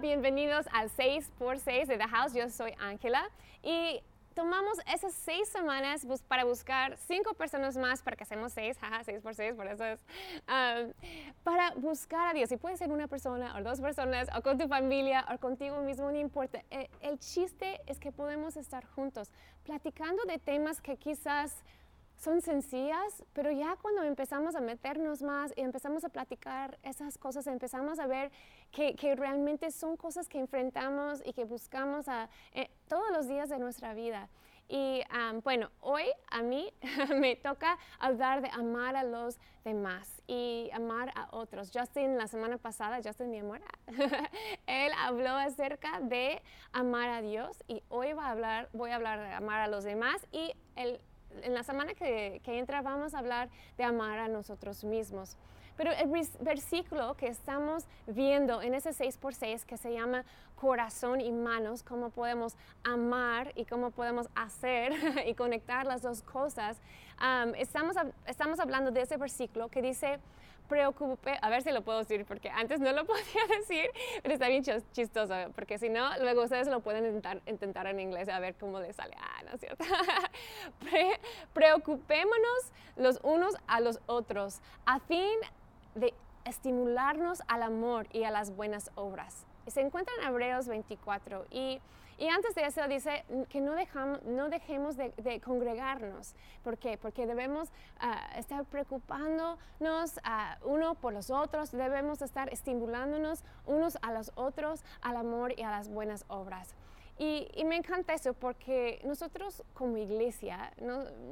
bienvenidos al 6x6 de The House. Yo soy Ángela y tomamos esas seis semanas para buscar cinco personas más para que hacemos seis, jaja, seis por seis, por eso es, um, para buscar a Dios. Y puede ser una persona o dos personas o con tu familia o contigo mismo, no importa. Eh, el chiste es que podemos estar juntos platicando de temas que quizás son sencillas, pero ya cuando empezamos a meternos más y empezamos a platicar esas cosas, empezamos a ver que, que realmente son cosas que enfrentamos y que buscamos a, eh, todos los días de nuestra vida. Y bueno, hoy a mí me toca hablar de amar a los demás y amar a otros. Justin, la semana pasada, Justin, mi amor, él habló acerca de amar a Dios y hoy va a hablar, voy a hablar de amar a los demás y el en la semana que, entra vamos a hablar de amar a nosotros mismos. Pero el versículo que estamos viendo en ese 6x6 que se llama corazón y manos, cómo podemos amar y cómo podemos hacer y conectar las dos cosas, estamos, estamos hablando de ese versículo que dice, preocupe, a ver si lo puedo decir, porque antes no lo podía decir, pero está bien chistoso, porque si no, luego ustedes lo pueden intentar, intentar en inglés a ver cómo les sale. Ah, no es cierto. preocupémonos los unos a los otros a fin de estimularnos al amor y a las buenas obras. Se encuentra en Hebreos 24 y y antes de eso dice que no, dejamos, no dejemos de, congregarnos. ¿Por qué? Porque debemos ah, estar preocupándonos uh, uno por los otros, debemos estar estimulándonos unos a los otros al amor y a las buenas obras. Y, me encanta eso porque nosotros como iglesia,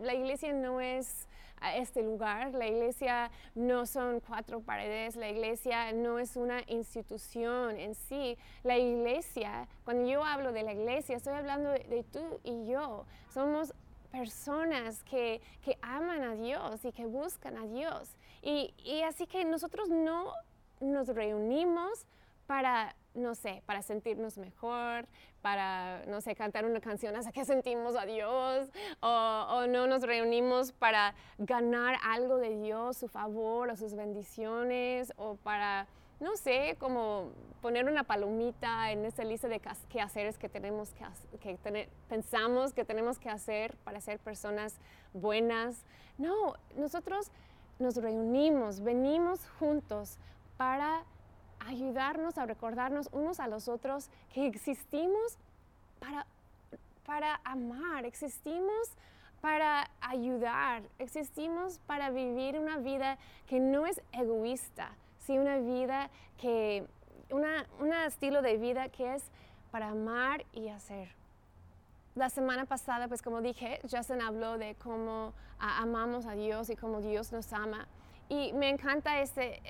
la iglesia no es a este lugar. La iglesia no son cuatro paredes, la iglesia no es una institución en sí. La iglesia, cuando yo hablo de la iglesia, estoy hablando de, tú y yo. Somos personas que, que, aman a Dios y que buscan a Dios. Y, y así que nosotros no nos reunimos para no sé, para sentirnos mejor, para, no sé, cantar una canción hasta que sentimos a Dios, o, no nos reunimos para ganar algo de Dios, su favor o sus bendiciones, o para, no sé, como poner una palomita en esa lista de quehaceres que tenemos que, que pensamos que tenemos que hacer para ser personas buenas. No, nosotros nos reunimos, venimos juntos para ayudarnos a recordarnos unos a los otros que existimos para, para amar, existimos para ayudar, existimos para vivir una vida que no es egoísta, sino una vida que, un estilo de vida que es para amar y hacer. La semana pasada, pues como dije, Justin habló de cómo amamos a Dios y cómo Dios nos ama. Y me encanta ese,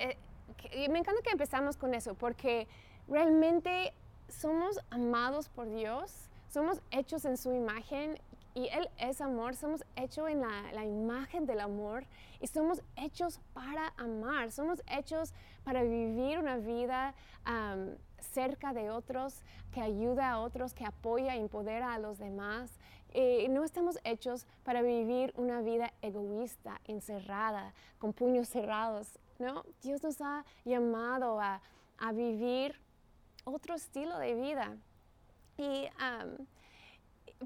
me encanta que empezamos con eso, porque realmente somos amados por Dios, somos hechos en su imagen y Él es amor, somos hechos en la, imagen del amor y somos hechos para amar, somos hechos para vivir una vida cerca de otros, que ayuda a otros, que apoya e empodera a los demás. Eh, no estamos hechos para vivir una vida egoísta, encerrada, con puños cerrados. ¿No? Dios nos ha llamado a, vivir otro estilo de vida. Y,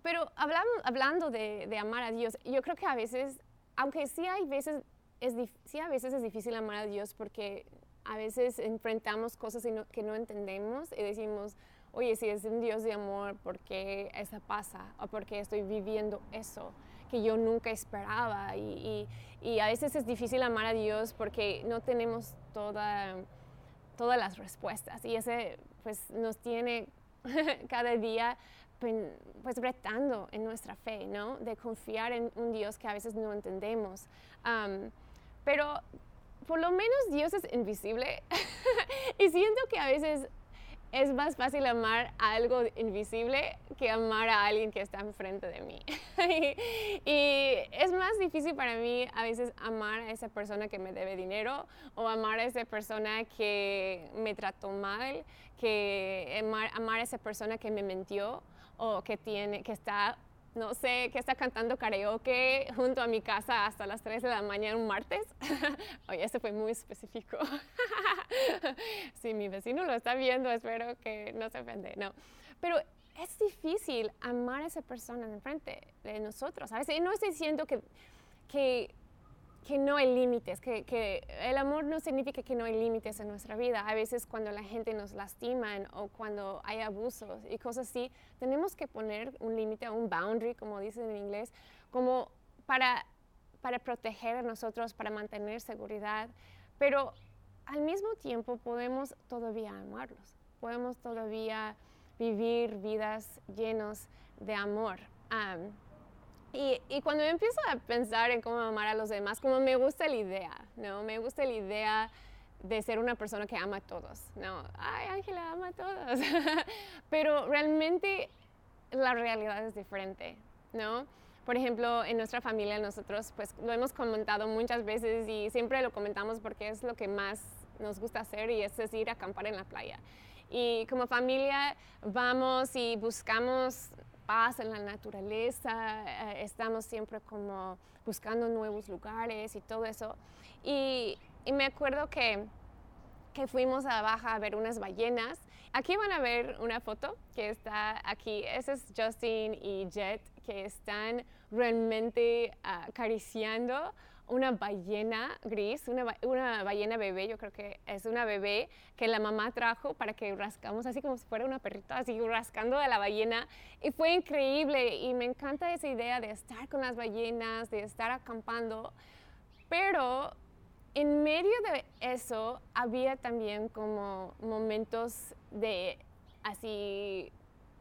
pero hablando, hablando de, amar a Dios, yo creo que a veces, aunque sí hay veces, es, sí a veces es difícil amar a Dios porque a veces enfrentamos cosas que no entendemos y decimos, oye, si es un Dios de amor, ¿por qué eso pasa? ¿O por qué estoy viviendo eso? Que yo nunca esperaba. Y, y, a veces es difícil amar a Dios porque no tenemos toda, todas las respuestas. Y ese pues nos tiene cada día pues retando en nuestra fe, ¿no? De confiar en un Dios que a veces no entendemos. pero por lo menos Dios es invisible y siento que a veces es más fácil amar a algo invisible que amar a alguien que está enfrente de mí. y, es más difícil para mí a veces amar a esa persona que me debe dinero o amar a esa persona que me trató mal, que amar, a esa persona que me mintió o que, tiene, que está no sé, que está cantando karaoke junto a mi casa hasta las 3 de la mañana un martes. Oye, este fue muy específico. si mi vecino lo está viendo, espero que no se ofende. No, pero es difícil amar a esa persona enfrente de nosotros. A veces no estoy diciendo que, que que no hay límites, que, que, el amor no significa que no hay límites en nuestra vida. A veces cuando la gente nos lastima o cuando hay abusos y cosas así, tenemos que poner un límite, un boundary, como dicen en inglés, como para, para proteger a nosotros, para mantener seguridad. Pero al mismo tiempo podemos todavía amarlos, podemos todavía vivir vidas llenos de amor. Y, y, cuando empiezo a pensar en cómo amar a los demás, como me gusta la idea, ¿no? Me gusta la idea de ser una persona que ama a todos, ¿no? Ay, Ángela ama a todos. Pero realmente la realidad es diferente, ¿no? Por ejemplo, en nuestra familia nosotros pues lo hemos comentado muchas veces y siempre lo comentamos porque es lo que más nos gusta hacer y es, es ir a acampar en la playa. Y como familia vamos y buscamos paz en la naturaleza, eh, estamos siempre como buscando nuevos lugares y todo eso. Y, y me acuerdo que, que fuimos abajo a ver unas ballenas. Aquí van a ver una foto que está aquí. Ese es Justin y Jet que están realmente acariciando una ballena gris, una, una, ballena bebé, yo creo que es una bebé que la mamá trajo para que rascamos así como si fuera una perrita, así rascando de la ballena. Y fue increíble y me encanta esa idea de estar con las ballenas, de estar acampando. Pero en medio de eso había también como momentos de así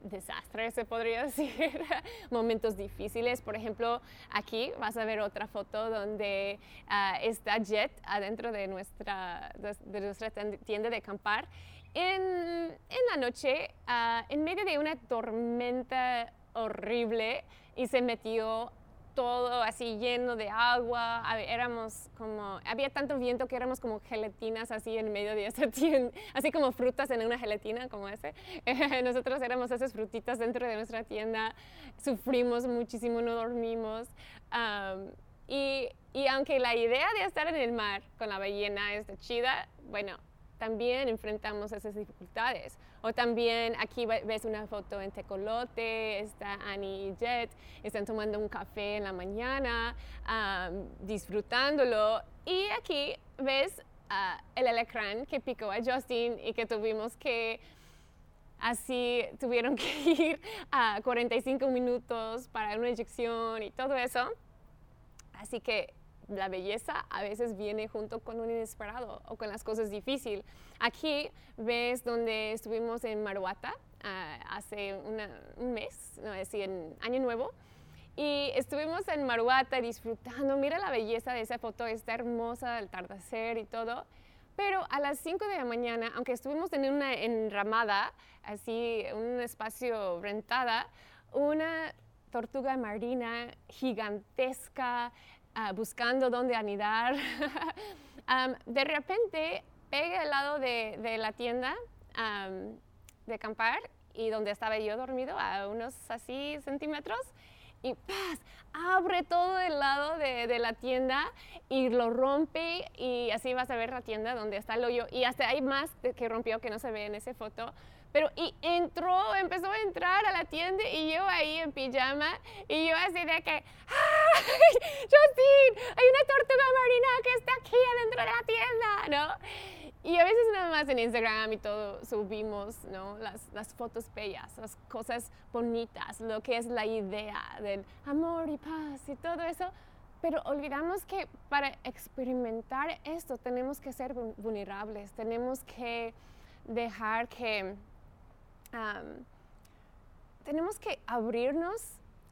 desastres, se podría decir, momentos difíciles. Por ejemplo, aquí vas a ver otra foto donde ah, está Jet adentro de nuestra, de, nuestra tienda de acampar. En, en la noche, ah, en medio de una tormenta horrible, y se metió todo así lleno de agua, éramos como, había tanto viento que éramos como gelatinas así en medio de esa tienda, así como frutas en una gelatina como ese. nosotros éramos esas frutitas dentro de nuestra tienda, sufrimos muchísimo, no dormimos. y, y aunque la idea de estar en el mar con la ballena es de chida, bueno, también enfrentamos esas dificultades. O también aquí ves una foto en Tecolote, está Annie y Jet, están tomando un café en la mañana, disfrutándolo. Y aquí ves el alacrán que picó a Justin y que tuvimos que así tuvieron que ir a 45 minutos para una inyección y todo eso. Así que la belleza a veces viene junto con un inesperado o con las cosas difíciles. Aquí ves donde estuvimos en Maruata ah, hace un mes, no, es decir, en Año Nuevo. Y estuvimos en Maruata disfrutando, mira la belleza de esa foto, está hermosa, el atardecer y todo. Pero a las 5 de la mañana, aunque estuvimos en una enramada, así, un espacio rentada, una tortuga marina gigantesca, Ah, buscando dónde anidar. de repente pega al lado de, la tienda de acampar y donde estaba yo dormido a unos así centímetros y ¡paz! abre todo el lado de, de, la tienda y lo rompe y así vas a ver la tienda donde está el hoyo y hasta hay más que rompió que no se ve en esa foto pero y entró, empezó a entrar a la tienda y yo ahí en pijama y yo así de que, ¡ay, Justin! Hay una tortuga marina que está aquí adentro de la tienda, ¿no? Y a veces nada más en Instagram y todo subimos, ¿no? Las, las fotos bellas, las cosas bonitas, lo que es la idea del amor y paz y todo eso. Pero olvidamos que para experimentar esto tenemos que ser vulnerables, tenemos que dejar que tenemos que abrirnos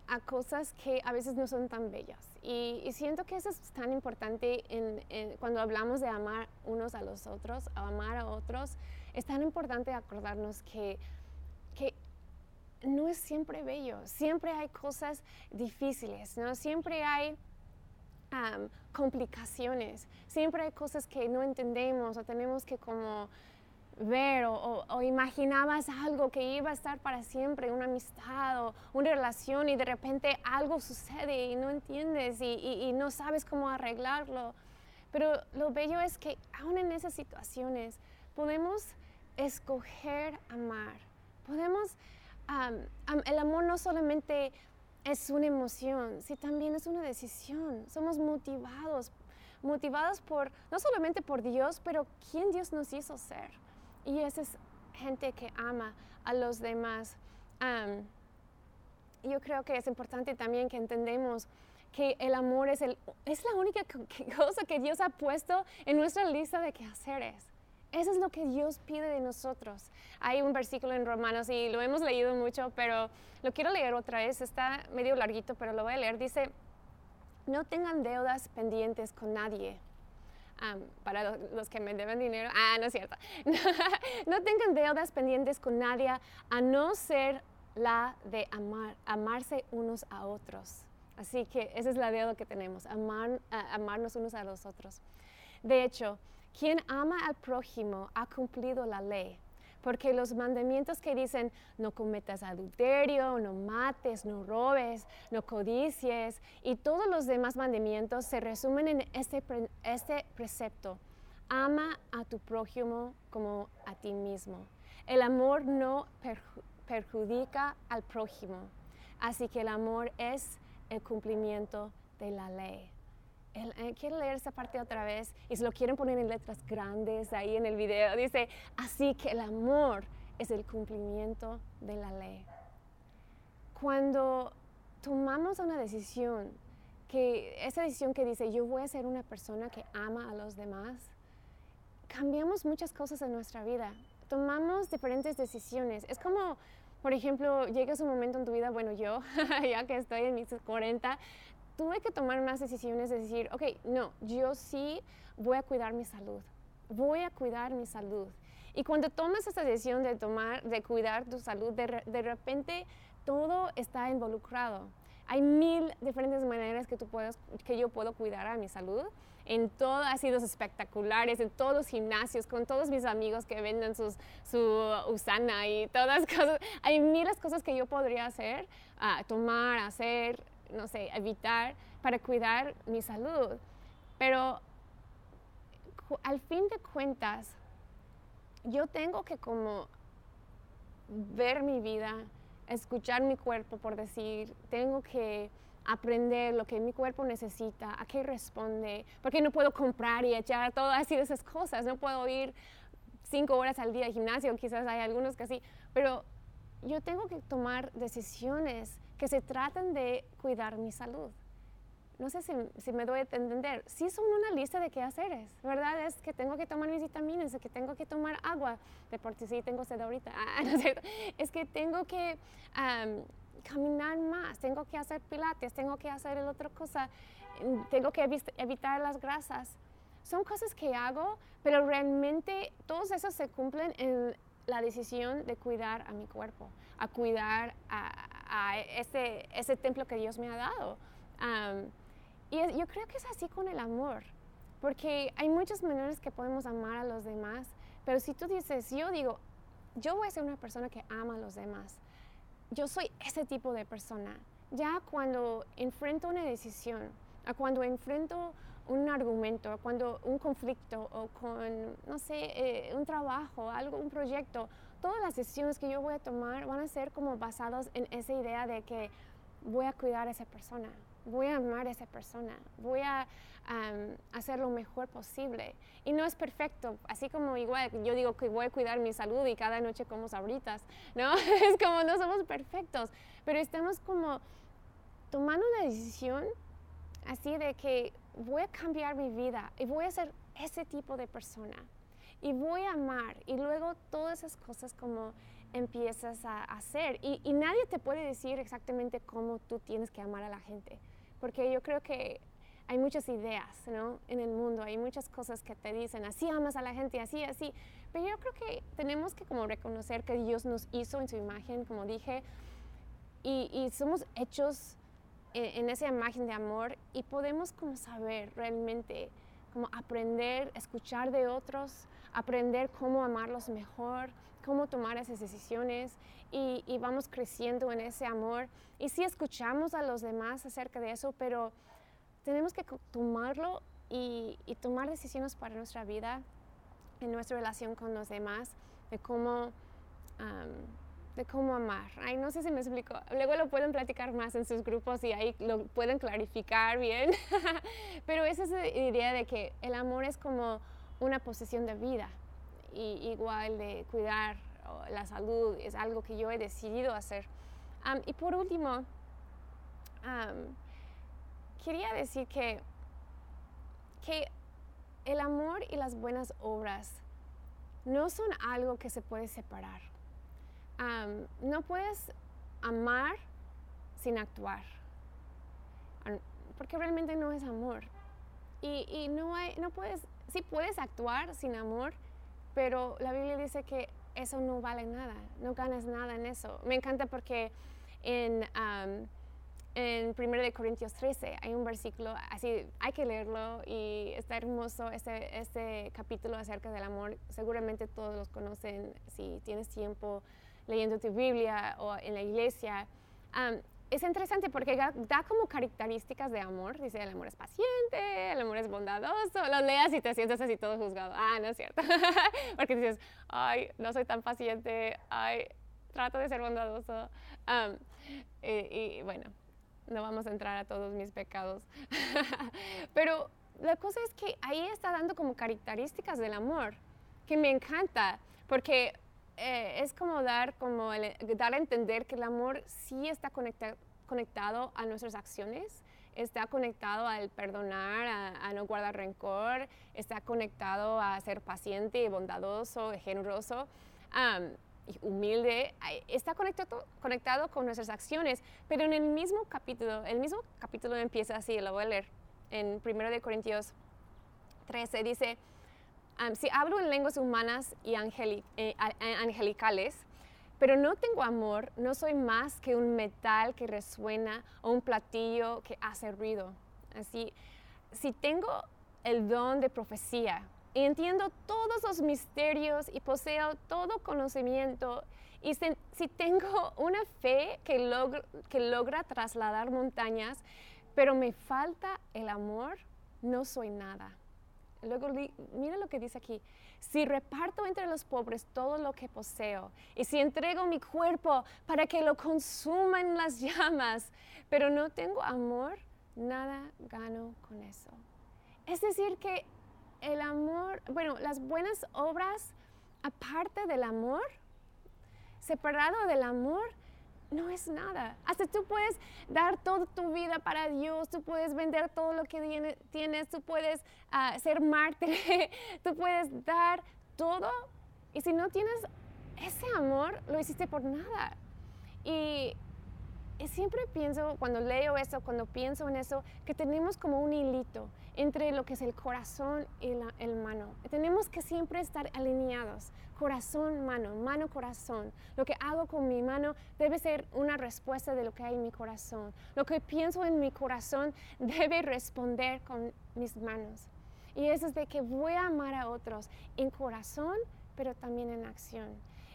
a cosas que a veces no son tan bellas. Y, siento que eso es tan importante en, cuando hablamos de amar unos a los otros, amar a otros, es tan importante acordarnos que, que no es siempre bello, siempre hay cosas difíciles, ¿no? siempre hay complicaciones, siempre hay cosas que no entendemos o tenemos que como ver o, imaginabas algo que iba a estar para siempre, una amistad o una relación y de repente algo sucede y no entiendes y, no sabes cómo arreglarlo. Pero lo bello es que aún en esas situaciones podemos escoger amar. Podemos, el amor no solamente es una emoción, sí también es una decisión. Somos motivados, motivados por, no solamente por Dios, pero quién Dios nos hizo ser. Y esa es gente que ama a los demás. yo creo que es importante también que entendemos que el amor es, el, es la única cosa que Dios ha puesto en nuestra lista de quehaceres. Eso es lo que Dios pide de nosotros. Hay un versículo en Romanos y lo hemos leído mucho, pero lo quiero leer otra vez. Está medio larguito, pero lo voy a leer. Dice, no tengan deudas pendientes con nadie para los que me deben dinero. Ah, no es cierto. no tengan deudas pendientes con nadie a no ser la de amar, amarse unos a otros. Así que esa es la deuda que tenemos, amar, amarnos unos a los otros. De hecho, quien ama al prójimo ha cumplido la ley. Porque los mandamientos que dicen no cometas adulterio, no mates, no robes, no codicies y todos los demás mandamientos se resumen en este, este precepto. Ama a tu prójimo como a ti mismo. El amor no perjudica al prójimo. Así que el amor es el cumplimiento de la ley. Eh, quiero leer esa parte otra vez y se lo quieren poner en letras grandes ahí en el video. Dice, así que el amor es el cumplimiento de la ley. Cuando tomamos una decisión, que esa decisión que dice, yo voy a ser una persona que ama a los demás, cambiamos muchas cosas en nuestra vida. Tomamos diferentes decisiones. Es como, por ejemplo, llegas un momento en tu vida, bueno, yo, ya que estoy en mis 40, tuve que tomar unas decisiones de decir, ok, no, yo sí voy a cuidar mi salud, voy a cuidar mi salud. Y cuando tomas esa decisión de tomar, de cuidar tu salud, de, de repente todo está involucrado. Hay mil diferentes maneras que, tú puedes, que yo puedo cuidar a mi salud. En todo ha sido espectaculares, en todos los gimnasios, con todos mis amigos que venden sus, su usana y todas las cosas. Hay miles cosas que yo podría hacer, uh, tomar, hacer, no sé, evitar para cuidar mi salud. Pero al fin de cuentas, yo tengo que como ver mi vida, escuchar mi cuerpo, por decir, tengo que aprender lo que mi cuerpo necesita, a qué responde, porque no puedo comprar y echar todas así esas cosas, no puedo ir cinco horas al día al gimnasio, quizás hay algunos que sí, pero yo tengo que tomar decisiones que se tratan de cuidar mi salud. No sé si, me doy a entender. Sí son una lista de qué haceres, ¿verdad? Es que tengo que tomar mis vitaminas, es que tengo que tomar agua, de por sí tengo sed ahorita. Ah, no sé. Es que tengo que caminar más, tengo que hacer pilates, tengo que hacer el otra cosa, tengo que evitar las grasas. Son cosas que hago, pero realmente todos esos se cumplen en la decisión de cuidar a mi cuerpo, a cuidar a, ese, ese, templo que Dios me ha dado. y yo creo que es así con el amor, porque hay muchas maneras que podemos amar a los demás, pero si tú dices, yo digo, yo voy a ser una persona que ama a los demás, yo soy ese tipo de persona. Ya cuando enfrento una decisión, a cuando enfrento un argumento, cuando un conflicto o con, no sé, eh, un trabajo, algo, un proyecto, todas las decisiones que yo voy a tomar van a ser como basadas en esa idea de que voy a cuidar a esa persona, voy a amar a esa persona, voy a hacer lo mejor posible. Y no es perfecto, así como igual yo digo que voy a cuidar mi salud y cada noche como sabritas, ¿no? es como no somos perfectos, pero estamos como tomando una decisión así de que voy a cambiar mi vida y voy a ser ese tipo de persona y voy a amar. Y luego todas esas cosas como empiezas a hacer. Y, y, nadie te puede decir exactamente cómo tú tienes que amar a la gente. Porque yo creo que hay muchas ideas ¿no? en el mundo, hay muchas cosas que te dicen así amas a la gente, así, así, pero yo creo que tenemos que como reconocer que Dios nos hizo en su imagen, como dije, y, y somos hechos en, esa imagen de amor. Y podemos como saber realmente, como aprender, escuchar de otros, aprender cómo amarlos mejor, cómo tomar esas decisiones y, vamos creciendo en ese amor. Y sí escuchamos a los demás acerca de eso, pero tenemos que tomarlo y, tomar decisiones para nuestra vida, en nuestra relación con los demás, de cómo, de cómo amar. Ay, no sé si me explico. Luego lo pueden platicar más en sus grupos y ahí lo pueden clarificar bien. pero esa es la idea de que el amor es como una posesión de vida y igual de cuidar la salud es algo que yo he decidido hacer. y por último, quería decir que, que el amor y las buenas obras no son algo que se puede separar. no puedes amar sin actuar, porque realmente no es amor. Y, y no, hay, no puedes, sí puedes actuar sin amor, pero la Biblia dice que eso no vale nada, no ganas nada en eso. Me encanta porque en, en 1 Corintios 13 hay un versículo, así hay que leerlo y está hermoso este, este capítulo acerca del amor. Seguramente todos los conocen si tienes tiempo leyendo tu Biblia o en la iglesia es interesante porque da, como características de amor. Dice, el amor es paciente, el amor es bondadoso. Lo leas y te sientes así todo juzgado. Ah, no es cierto. porque dices, ay, no soy tan paciente, ay, trato de ser bondadoso. y, bueno, no vamos a entrar a todos mis pecados. Pero la cosa es que ahí está dando como características del amor, que me encanta, porque eh, es como dar, como dar a entender que el amor sí está conectado a nuestras acciones, está conectado al perdonar, a, no guardar rencor, está conectado a ser paciente bondadoso, generoso. humilde, está conectado, conectado con nuestras acciones, pero en el mismo capítulo, el mismo capítulo empieza así, lo voy a leer, en 1 de Corintios 13, dice, si hablo en lenguas humanas y eh, angelicales, pero no tengo amor, no soy más que un metal que resuena o un platillo que hace ruido. Así, si tengo el don de profecía y entiendo todos los misterios y poseo todo conocimiento, y si, tengo una fe que, que logra trasladar montañas, pero me falta el amor, no soy nada. Luego, mira lo que dice aquí. Si reparto entre los pobres todo lo que poseo, y si entrego mi cuerpo para que lo consuman las llamas, pero no tengo amor, nada gano con eso. Es decir, que el amor, bueno, las buenas obras, aparte del amor, separado del amor, no es nada. Hasta tú puedes dar toda tu vida para Dios, tú puedes vender todo lo que tienes, tú puedes ah, ser mártir, tú puedes dar todo. Y si no tienes ese amor, lo hiciste por nada. Y, siempre pienso, cuando leo eso, cuando pienso en eso, que tenemos como un hilito entre lo que es el corazón y el mano. Tenemos que siempre estar alineados corazón, mano, mano, corazón. Lo que hago con mi mano debe ser una respuesta de lo que hay en mi corazón. Lo que pienso en mi corazón debe responder con mis manos. Y eso es de que voy a amar a otros en corazón, pero también en acción.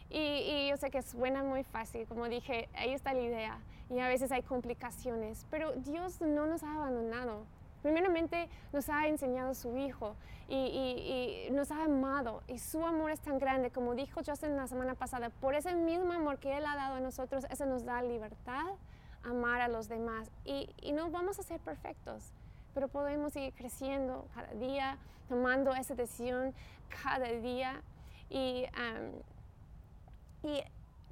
Y, y, yo sé que suena muy fácil, como dije, ahí está la idea. Y a veces hay complicaciones, pero Dios no nos ha abandonado. Primeramente nos ha enseñado su Hijo y, nos ha amado y su amor es tan grande, como dijo Justin la semana pasada, por ese mismo amor que Él ha dado a nosotros, eso nos da libertad, amar a los demás. Y, no vamos a ser perfectos, pero podemos seguir creciendo cada día, tomando esa decisión cada día. Y, y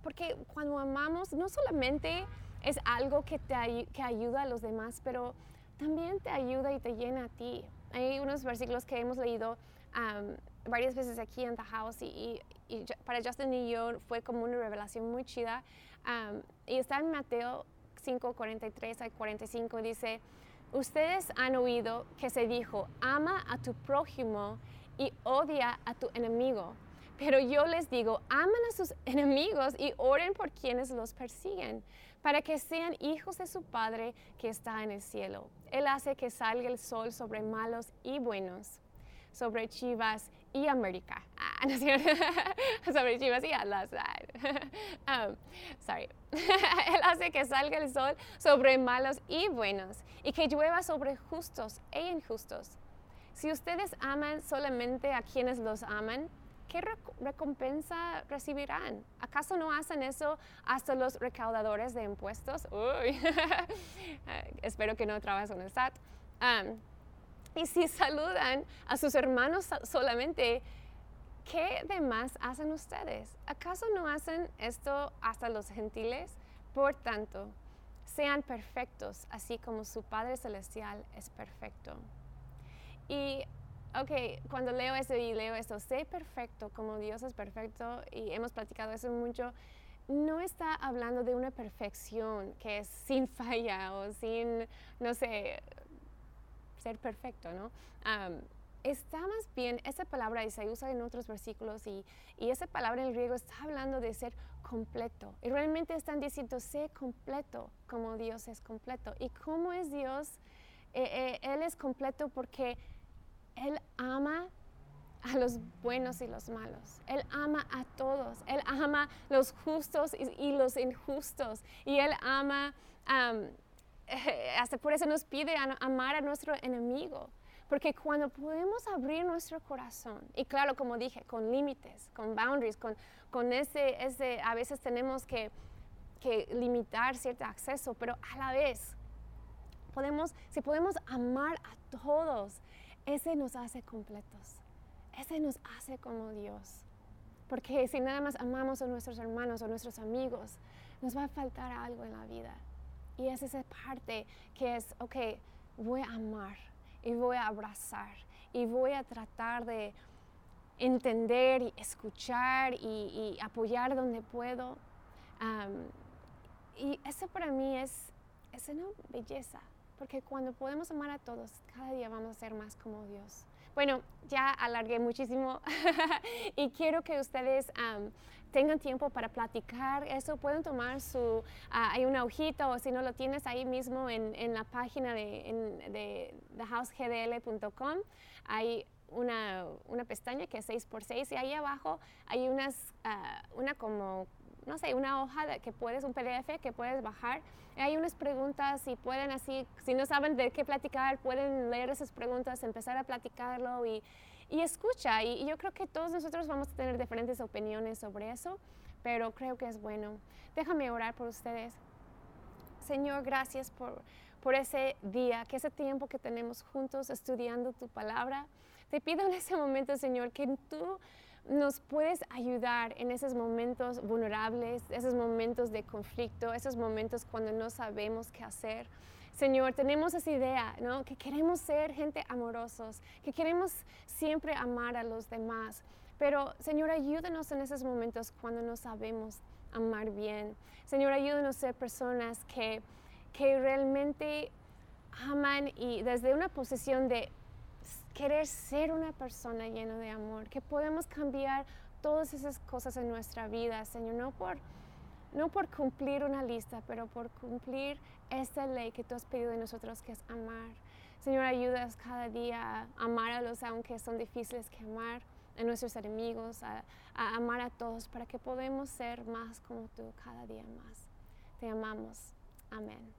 porque cuando amamos no solamente es algo que, te, que ayuda a los demás, pero también te ayuda y te llena a ti. Hay unos versículos que hemos leído varias veces aquí en The House y, para Justin y yo fue como una revelación muy chida. y está en Mateo 5, 43 al 45, dice, ustedes han oído que se dijo, ama a tu prójimo y odia a tu enemigo. Pero yo les digo, amen a sus enemigos y oren por quienes los persiguen, para que sean hijos de su Padre que está en el cielo. Él hace que salga el sol sobre malos y buenos, sobre Chivas y América. Ah, no, sobre Chivas y Atlas. um, sorry. Él hace que salga el sol sobre malos y buenos y que llueva sobre justos e injustos. Si ustedes aman solamente a quienes los aman, ¿qué recompensa recibirán? ¿Acaso no hacen eso hasta los recaudadores de impuestos? Uy, espero que no trabajes con el SAT. Um, y si saludan a sus hermanos solamente, ¿qué demás hacen ustedes? ¿Acaso no hacen esto hasta los gentiles? Por tanto, sean perfectos, así como su Padre Celestial es perfecto. Y, ok, cuando leo esto y leo esto, sé perfecto como Dios es perfecto, y hemos platicado eso mucho, no está hablando de una perfección que es sin falla o sin, no sé, ser perfecto, ¿no? está más bien, esa palabra y se usa en otros versículos y, y, esa palabra en el griego está hablando de ser completo. Y realmente están diciendo, sé completo como Dios es completo. ¿Y cómo es Dios? Eh, eh, él es completo porque Él ama a los buenos y los malos. Él ama a todos. Él ama los justos y, los injustos. Y Él ama, hasta por eso nos pide amar a nuestro enemigo. Porque cuando podemos abrir nuestro corazón, y claro, como dije, con límites, con boundaries, con, con ese, ese, a veces tenemos que, que limitar cierto acceso, pero a la vez, podemos, si podemos amar a todos, ese nos hace completos. Ese nos hace como Dios. Porque si nada más amamos a nuestros hermanos o nuestros amigos, nos va a faltar algo en la vida. Y es esa parte que es, ok, voy a amar y voy a abrazar y voy a tratar de entender y escuchar y, apoyar donde puedo. y eso para mí es, es una belleza, porque cuando podemos amar a todos, cada día vamos a ser más como Dios. Bueno, ya alargué muchísimo y quiero que ustedes tengan tiempo para platicar eso. Pueden tomar su, ah, hay una hojita o si no lo tienes ahí mismo en, en la página de, en, de thehousegdl.com. Hay una, una, pestaña que es 6x6 y ahí abajo hay unas, ah, una como no sé, una hoja que puedes, un PDF que puedes bajar. Hay unas preguntas y pueden así, si no saben de qué platicar, pueden leer esas preguntas, empezar a platicarlo y, y escucha. Y, yo creo que todos nosotros vamos a tener diferentes opiniones sobre eso, pero creo que es bueno. Déjame orar por ustedes. Señor, gracias por, por ese día, que ese tiempo que tenemos juntos estudiando tu palabra. Te pido en ese momento, Señor, que tú nos puedes ayudar en esos momentos vulnerables, esos momentos de conflicto, esos momentos cuando no sabemos qué hacer. Señor, tenemos esa idea, ¿no? Que queremos ser gente amorosos, que queremos siempre amar a los demás. Pero, Señor, ayúdanos en esos momentos cuando no sabemos amar bien. Señor, ayúdanos a ser personas que, que realmente aman y desde una posición de querer ser una persona llena de amor, que podemos cambiar todas esas cosas en nuestra vida, Señor, no por, no por cumplir una lista, pero por cumplir esta ley que tú has pedido de nosotros, que es amar. Señor, ayudas cada día a amar a los aunque son difíciles que amar, a nuestros enemigos, a, a amar a todos, para que podamos ser más como tú cada día más. Te amamos. Amén.